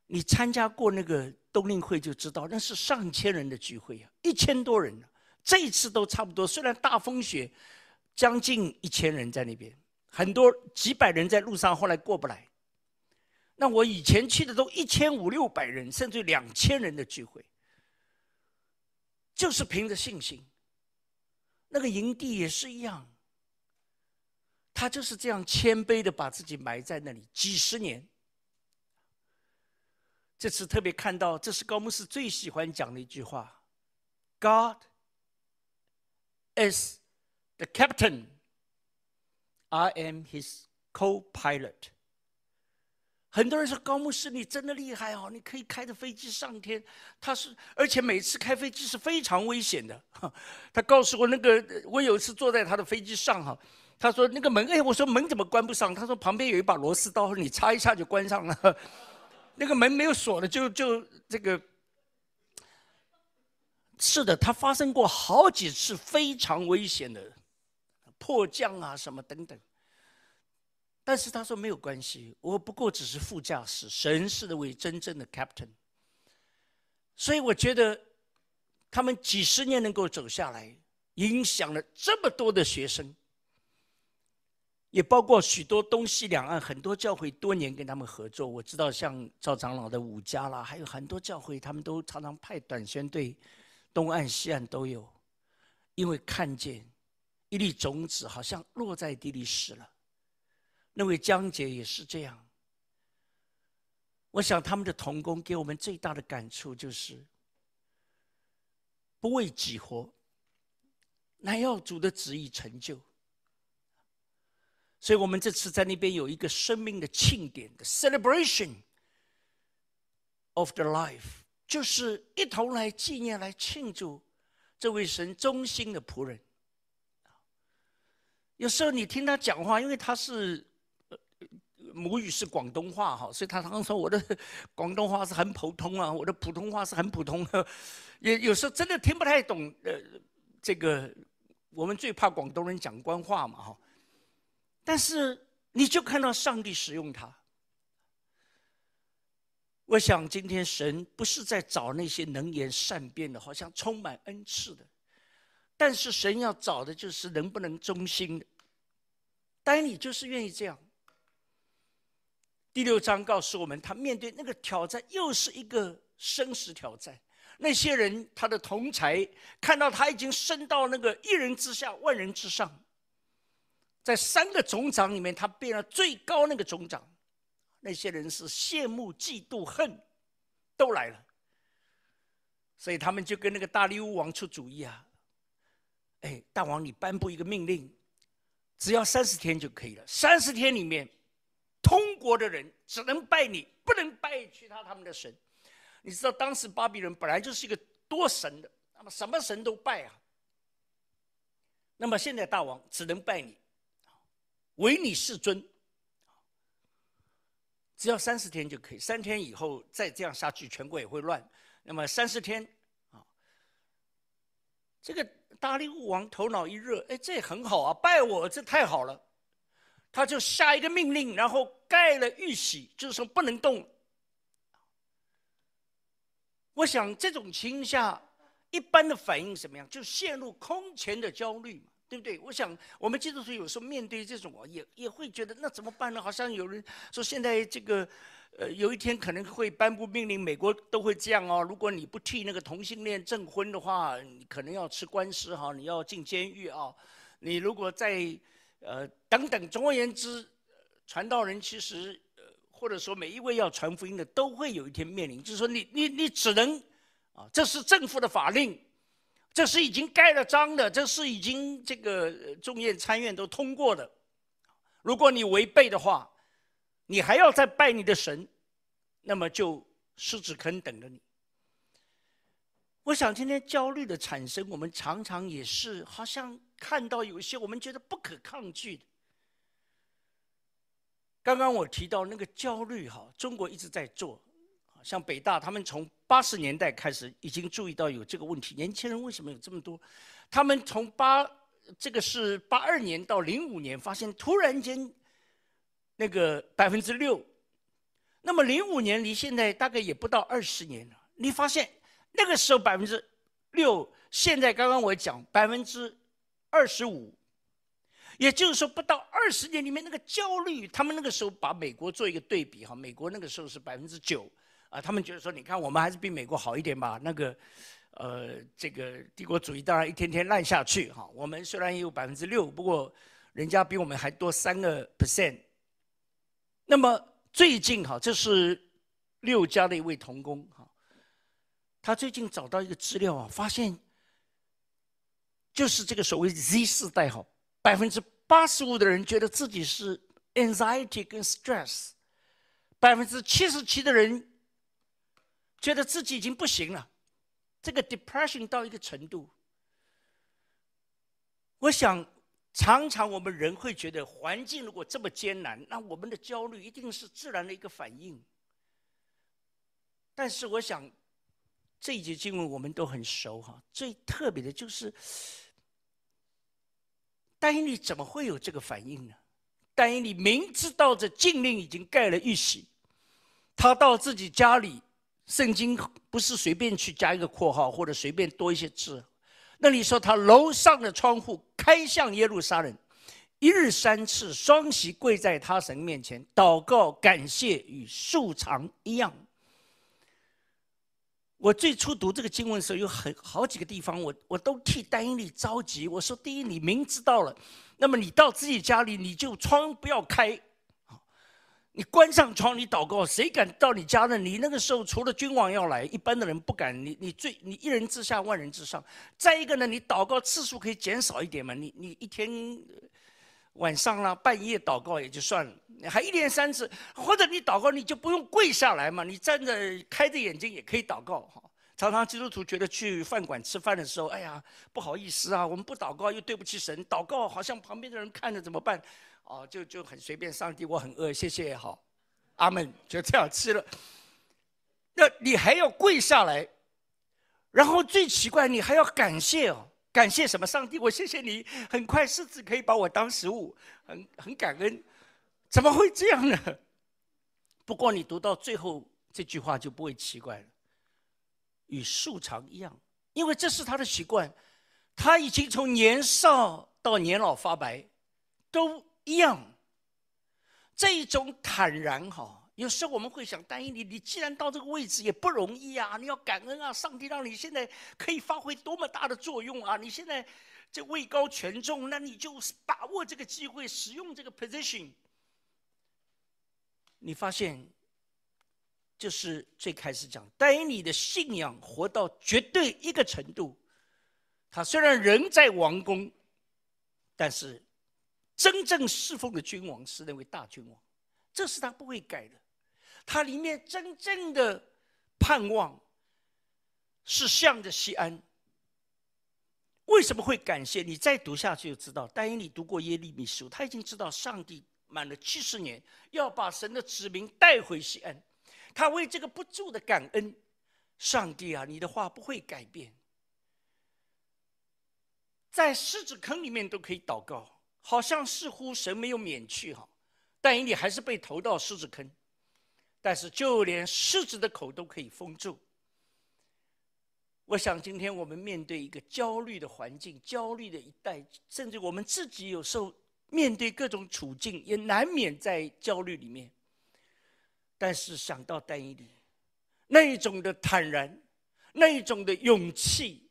你参加过那个冬令会就知道，那是上千人的聚会啊，一千多人。这一次都差不多，虽然大风雪，将近一千人在那边，很多几百人在路上，后来过不来。那我以前去的都一千五六百人，甚至两千人的聚会，就是凭着信心。那个营地也是一样，他就是这样谦卑的把自己埋在那里几十年。这次特别看到，这是高牧师最喜欢讲的一句话：“God is the captain, I am his co-pilot。”很多人说高牧师，你真的厉害哦！你可以开着飞机上天。他是，而且每次开飞机是非常危险的。[laughs] 他告诉我，那个我有一次坐在他的飞机上哈，他说那个门，哎，我说门怎么关不上？他说旁边有一把螺丝刀，你插一下就关上了。[laughs] 那个门没有锁的，就就这个。是的，他发生过好几次非常危险的迫降啊，什么等等。但是他说没有关系，我不过只是副驾驶，神是那位真正的 captain。所以我觉得他们几十年能够走下来，影响了这么多的学生，也包括许多东西两岸很多教会多年跟他们合作。我知道像赵长老的五家啦，还有很多教会，他们都常常派短宣队，东岸西岸都有，因为看见一粒种子好像落在地里死了。那位江姐也是这样。我想他们的童工给我们最大的感触就是：不为己活，乃要主的旨意成就。所以我们这次在那边有一个生命的庆典的 celebration of the life，就是一同来纪念、来庆祝这位神忠心的仆人。有时候你听他讲话，因为他是。母语是广东话哈，所以他常说我的广东话是很普通啊，我的普通话是很普通，[laughs] 也有时候真的听不太懂。呃，这个我们最怕广东人讲官话嘛哈，但是你就看到上帝使用他。我想今天神不是在找那些能言善辩的，好像充满恩赐的，但是神要找的就是能不能忠心的。但你就是愿意这样。第六章告诉我们，他面对那个挑战，又是一个生死挑战。那些人，他的同才看到他已经升到那个一人之下，万人之上，在三个总长里面，他变了最高那个总长。那些人是羡慕、嫉妒、恨，都来了。所以他们就跟那个大力乌王出主意啊！哎，大王，你颁布一个命令，只要三十天就可以了。三十天里面。通国的人只能拜你，不能拜其他他们的神。你知道当时巴比伦本来就是一个多神的，那么什么神都拜啊。那么现在大王只能拜你，唯你是尊。只要三十天就可以，三天以后再这样下去，全国也会乱。那么三十天，这个大力物王头脑一热，哎，这很好啊，拜我这太好了。他就下一个命令，然后盖了玉玺，就是说不能动。我想这种情况下，一般的反应什么样？就陷入空前的焦虑嘛，对不对？我想我们基督徒有时候面对这种，也也会觉得那怎么办呢？好像有人说现在这个，呃，有一天可能会颁布命令，美国都会这样哦。如果你不替那个同性恋证婚的话，你可能要吃官司哈，你要进监狱啊。你如果在呃，等等，总而言之，传道人其实，呃，或者说每一位要传福音的，都会有一天面临，就是说，你你你只能，啊，这是政府的法令，这是已经盖了章的，这是已经这个众院参院都通过的，如果你违背的话，你还要再拜你的神，那么就狮子坑等着你。我想今天焦虑的产生，我们常常也是好像。看到有一些我们觉得不可抗拒的，刚刚我提到那个焦虑哈，中国一直在做，像北大他们从八十年代开始已经注意到有这个问题，年轻人为什么有这么多？他们从八这个是八二年到零五年，发现突然间那个百分之六，那么零五年离现在大概也不到二十年了，你发现那个时候百分之六，现在刚刚我讲百分之二十五。也就是说，不到二十年里面，那个焦虑，他们那个时候把美国做一个对比哈，美国那个时候是百分之九啊，他们觉得说，你看我们还是比美国好一点吧。那个，呃，这个帝国主义当然一天天烂下去哈。我们虽然也有百分之六，不过人家比我们还多三个 percent。那么最近哈，这是六家的一位童工哈，他最近找到一个资料啊，发现就是这个所谓 Z 世代哈。百分之八十五的人觉得自己是 anxiety 跟 stress，百分之七十七的人觉得自己已经不行了，这个 depression 到一个程度，我想常常我们人会觉得环境如果这么艰难，那我们的焦虑一定是自然的一个反应。但是我想这一节经文我们都很熟哈，最特别的就是。但以理怎么会有这个反应呢？但以理明知道这禁令已经盖了玉玺，他到自己家里，圣经不是随便去加一个括号或者随便多一些字。那你说他楼上的窗户开向耶路撒冷，一日三次双膝跪在他神面前祷告感谢，与素常一样。我最初读这个经文的时候，有很好几个地方，我我都替丹尼利着急。我说：第一，你明知道了，那么你到自己家里，你就窗不要开，你关上窗，你祷告，谁敢到你家呢？你那个时候除了君王要来，一般的人不敢。你你最你一人之下，万人之上。再一个呢，你祷告次数可以减少一点嘛？你你一天晚上啦，半夜祷告也就算了，你还一连三次，或者你祷告你就不用跪下来嘛，你站着开着眼睛也可以祷告哈。常常基督徒觉得去饭馆吃饭的时候，哎呀不好意思啊，我们不祷告又对不起神，祷告好像旁边的人看着怎么办？哦，就就很随便，上帝我很饿，谢谢也好，阿门，就这样吃了。那你还要跪下来，然后最奇怪你还要感谢哦。感谢什么？上帝，我谢谢你，很快狮子可以把我当食物，很很感恩。怎么会这样呢？不过你读到最后这句话就不会奇怪了，与树长一样，因为这是他的习惯，他已经从年少到年老发白，都一样。这一种坦然哈。有时候我们会想，但你你既然到这个位置也不容易啊，你要感恩啊，上帝让你现在可以发挥多么大的作用啊！你现在这位高权重，那你就把握这个机会，使用这个 position。你发现，就是最开始讲，但你的信仰活到绝对一个程度，他虽然人在王宫，但是真正侍奉的君王是那位大君王，这是他不会改的。他里面真正的盼望是向着西安。为什么会感谢？你再读下去就知道。但因你读过耶利米书，他已经知道上帝满了七十年要把神的子民带回西安，他为这个不住的感恩。上帝啊，你的话不会改变，在狮子坑里面都可以祷告，好像似乎神没有免去哈，但因你还是被投到狮子坑。但是，就连狮子的口都可以封住。我想，今天我们面对一个焦虑的环境，焦虑的一代，甚至我们自己有时候面对各种处境，也难免在焦虑里面。但是，想到单一里那一种的坦然，那一种的勇气，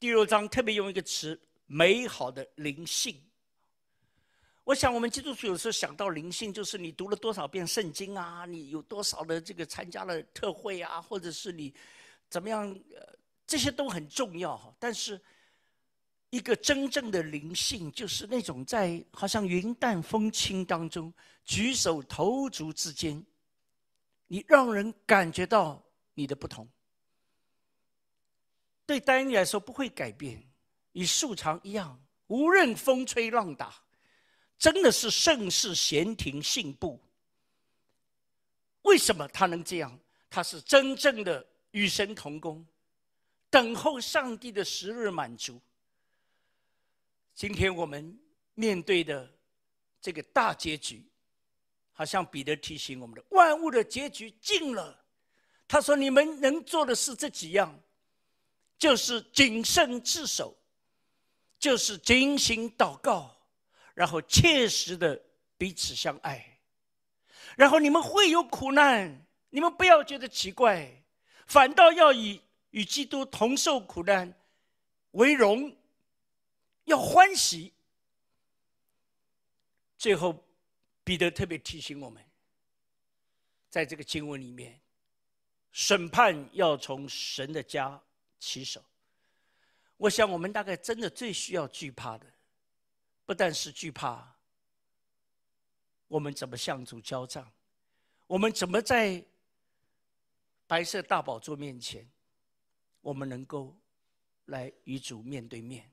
第六章特别用一个词：美好的灵性。我想，我们基督徒有时候想到灵性，就是你读了多少遍圣经啊，你有多少的这个参加了特会啊，或者是你怎么样，呃，这些都很重要哈。但是，一个真正的灵性，就是那种在好像云淡风轻当中，举手投足之间，你让人感觉到你的不同。对丹尼来说不会改变，与树长一样，无论风吹浪打。真的是盛世闲庭信步，为什么他能这样？他是真正的与神同工，等候上帝的时日满足。今天我们面对的这个大结局，好像彼得提醒我们的：万物的结局近了。他说：“你们能做的是这几样，就是谨慎自守，就是警醒祷告，然后切实的彼此相爱。然后你们会有苦难，你们不要觉得奇怪，反倒要以与基督同受苦难为荣，要欢喜。最后，彼得特别提醒我们，在这个经文里面。”审判要从神的家起手。我想，我们大概真的最需要惧怕的，不但是惧怕我们怎么向主交账，我们怎么在白色大宝座面前，我们能够来与主面对面。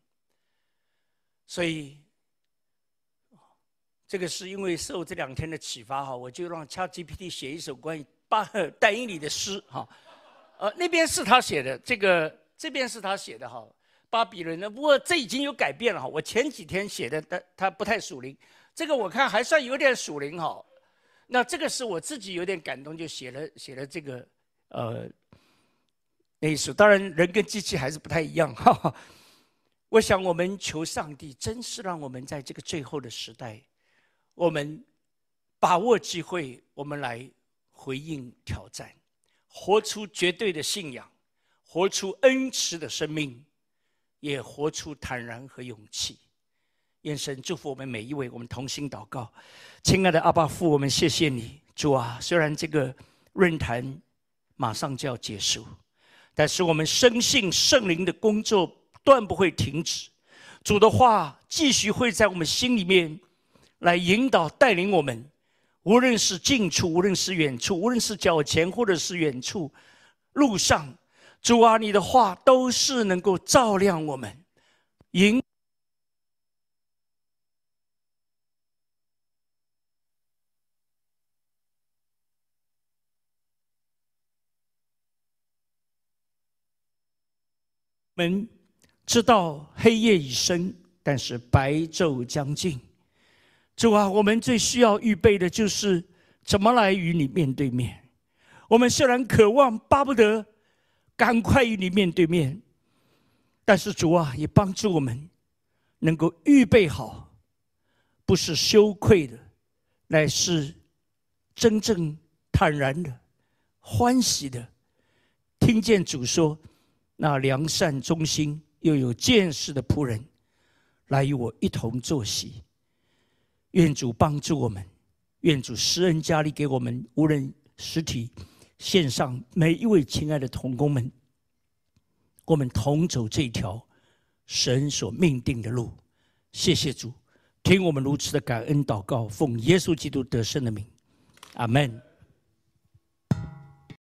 所以，这个是因为受这两天的启发哈，我就让 ChatGPT 写一首关于。巴赫戴英里的诗哈，呃，那边是他写的，这个这边是他写的哈。巴比伦的，不过这已经有改变了哈。我前几天写的，他他不太属灵，这个我看还算有点属灵哈。那这个是我自己有点感动，就写了写了这个呃那一首。当然，人跟机器还是不太一样哈。我想我们求上帝，真是让我们在这个最后的时代，我们把握机会，我们来。回应挑战，活出绝对的信仰，活出恩慈的生命，也活出坦然和勇气。愿神祝福我们每一位，我们同心祷告。亲爱的阿爸父，我们谢谢你，主啊！虽然这个论坛马上就要结束，但是我们深信圣灵的工作断不会停止。主的话继续会在我们心里面来引导带领我们。无论是近处，无论是远处，无论是脚前或者是远处，路上，主啊，你的话都是能够照亮我们，引们知道黑夜已深，但是白昼将近。主啊，我们最需要预备的就是怎么来与你面对面。我们虽然渴望巴不得赶快与你面对面，但是主啊，也帮助我们能够预备好，不是羞愧的，乃是真正坦然的、欢喜的，听见主说：“那良善忠心又有见识的仆人，来与我一同坐席。”愿主帮助我们，愿主施恩加力给我们，无论实体、线上每一位亲爱的同工们，我们同走这条神所命定的路。谢谢主，听我们如此的感恩祷告，奉耶稣基督得胜的名，阿门。